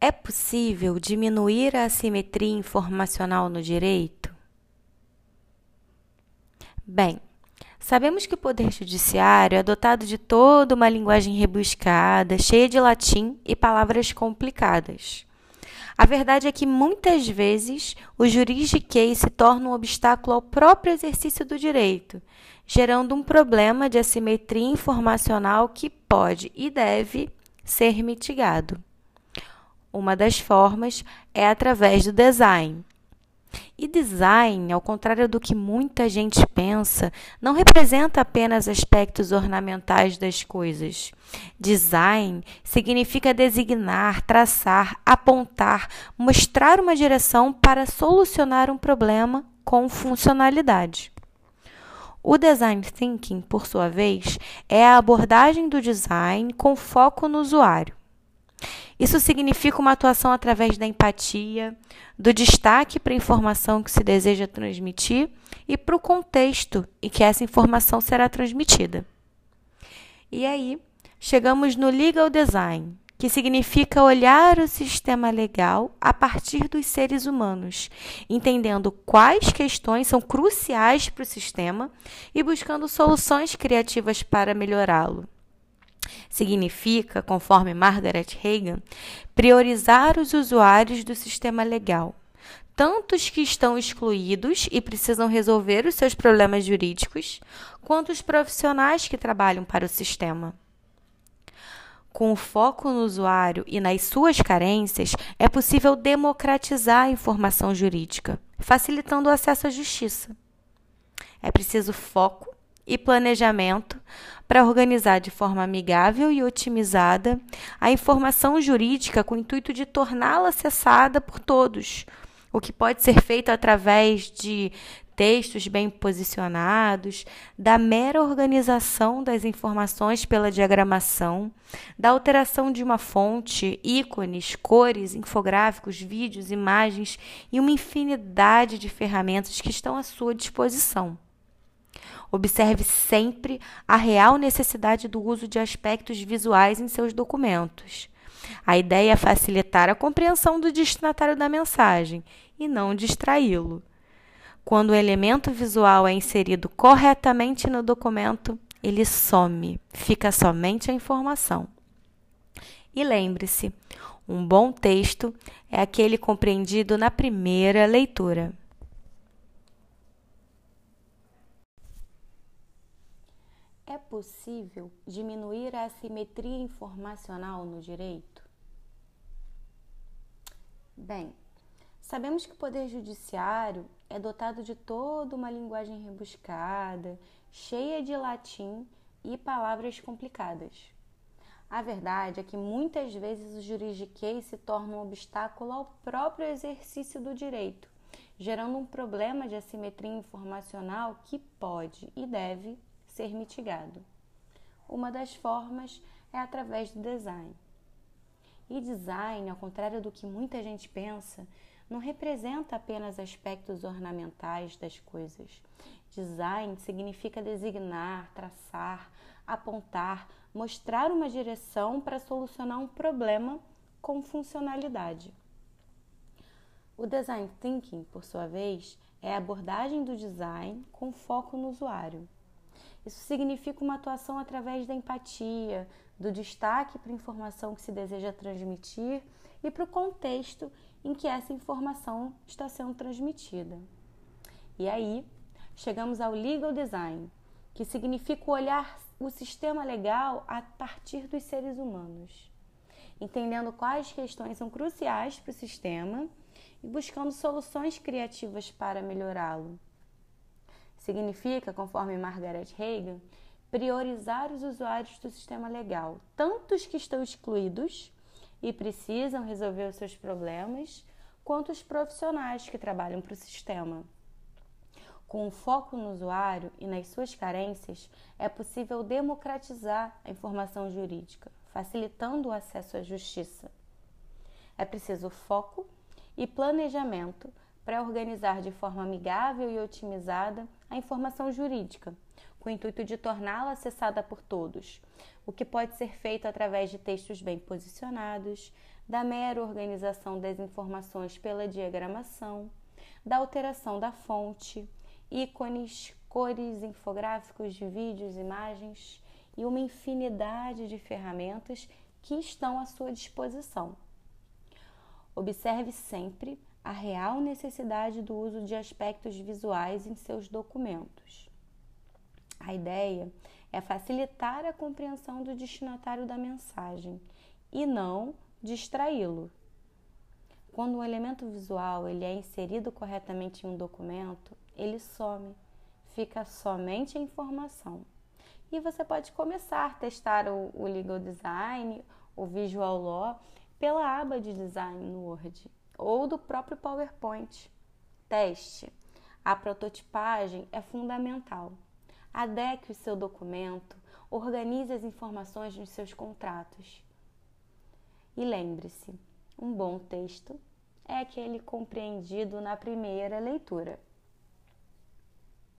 É possível diminuir a assimetria informacional no direito? Bem, sabemos que o Poder Judiciário é dotado de toda uma linguagem rebuscada, cheia de latim e palavras complicadas. A verdade é que muitas vezes o juridiquês se torna um obstáculo ao próprio exercício do direito, gerando um problema de assimetria informacional que pode e deve ser mitigado. Uma das formas é através do design. E design, ao contrário do que muita gente pensa, não representa apenas aspectos ornamentais das coisas. Design significa designar, traçar, apontar, mostrar uma direção para solucionar um problema com funcionalidade. O design thinking, por sua vez, é a abordagem do design com foco no usuário. Isso significa uma atuação através da empatia, do destaque para a informação que se deseja transmitir e para o contexto em que essa informação será transmitida. E aí, chegamos no legal design, que significa olhar o sistema legal a partir dos seres humanos, entendendo quais questões são cruciais para o sistema e buscando soluções criativas para melhorá-lo. Significa, conforme Margaret Hagan, priorizar os usuários do sistema legal, tanto os que estão excluídos e precisam resolver os seus problemas jurídicos, quanto os profissionais que trabalham para o sistema. Com o foco no usuário e nas suas carências, é possível democratizar a informação jurídica, facilitando o acesso à justiça. É preciso foco e planejamento para organizar de forma amigável e otimizada a informação jurídica com o intuito de torná-la acessada por todos, o que pode ser feito através de textos bem posicionados, da mera organização das informações pela diagramação, da alteração de uma fonte, ícones, cores, infográficos, vídeos, imagens e uma infinidade de ferramentas que estão à sua disposição. Observe sempre a real necessidade do uso de aspectos visuais em seus documentos. A ideia é facilitar a compreensão do destinatário da mensagem e não distraí-lo. Quando o elemento visual é inserido corretamente no documento, ele some, fica somente a informação. E lembre-se, um bom texto é aquele compreendido na primeira leitura. É possível diminuir a assimetria informacional no direito? Bem, sabemos que o Poder Judiciário é dotado de toda uma linguagem rebuscada, cheia de latim e palavras complicadas. A verdade é que muitas vezes o juridiquês se torna um obstáculo ao próprio exercício do direito, gerando um problema de assimetria informacional que pode e deve ser mitigado. Uma das formas é através do design. E design, ao contrário do que muita gente pensa, não representa apenas aspectos ornamentais das coisas. Design significa designar, traçar, apontar, mostrar uma direção para solucionar um problema com funcionalidade. O design thinking, por sua vez, é a abordagem do design com foco no usuário. Isso significa uma atuação através da empatia, do destaque para a informação que se deseja transmitir e para o contexto em que essa informação está sendo transmitida. E aí, chegamos ao legal design, que significa olhar o sistema legal a partir dos seres humanos, entendendo quais questões são cruciais para o sistema e buscando soluções criativas para melhorá-lo. Significa, conforme Margaret Hagan, priorizar os usuários do sistema legal, tanto os que estão excluídos e precisam resolver os seus problemas, quanto os profissionais que trabalham para o sistema. Com o foco no usuário e nas suas carências, é possível democratizar a informação jurídica, facilitando o acesso à justiça. É preciso foco e planejamento para organizar de forma amigável e otimizada a informação jurídica, com o intuito de torná-la acessada por todos, o que pode ser feito através de textos bem posicionados, da mera organização das informações pela diagramação, da alteração da fonte, ícones, cores, infográficos, vídeos, imagens e uma infinidade de ferramentas que estão à sua disposição. Observe sempre a real necessidade do uso de aspectos visuais em seus documentos. A ideia é facilitar a compreensão do destinatário da mensagem e não distraí-lo. Quando um elemento visual ele é inserido corretamente em um documento, ele some, fica somente a informação. E você pode começar a testar o, o Legal Design, o Visual Law, pela aba de Design no Word ou do próprio PowerPoint. Teste. A prototipagem é fundamental. Adeque o seu documento, organize as informações nos seus contratos. E lembre-se, um bom texto é aquele compreendido na primeira leitura.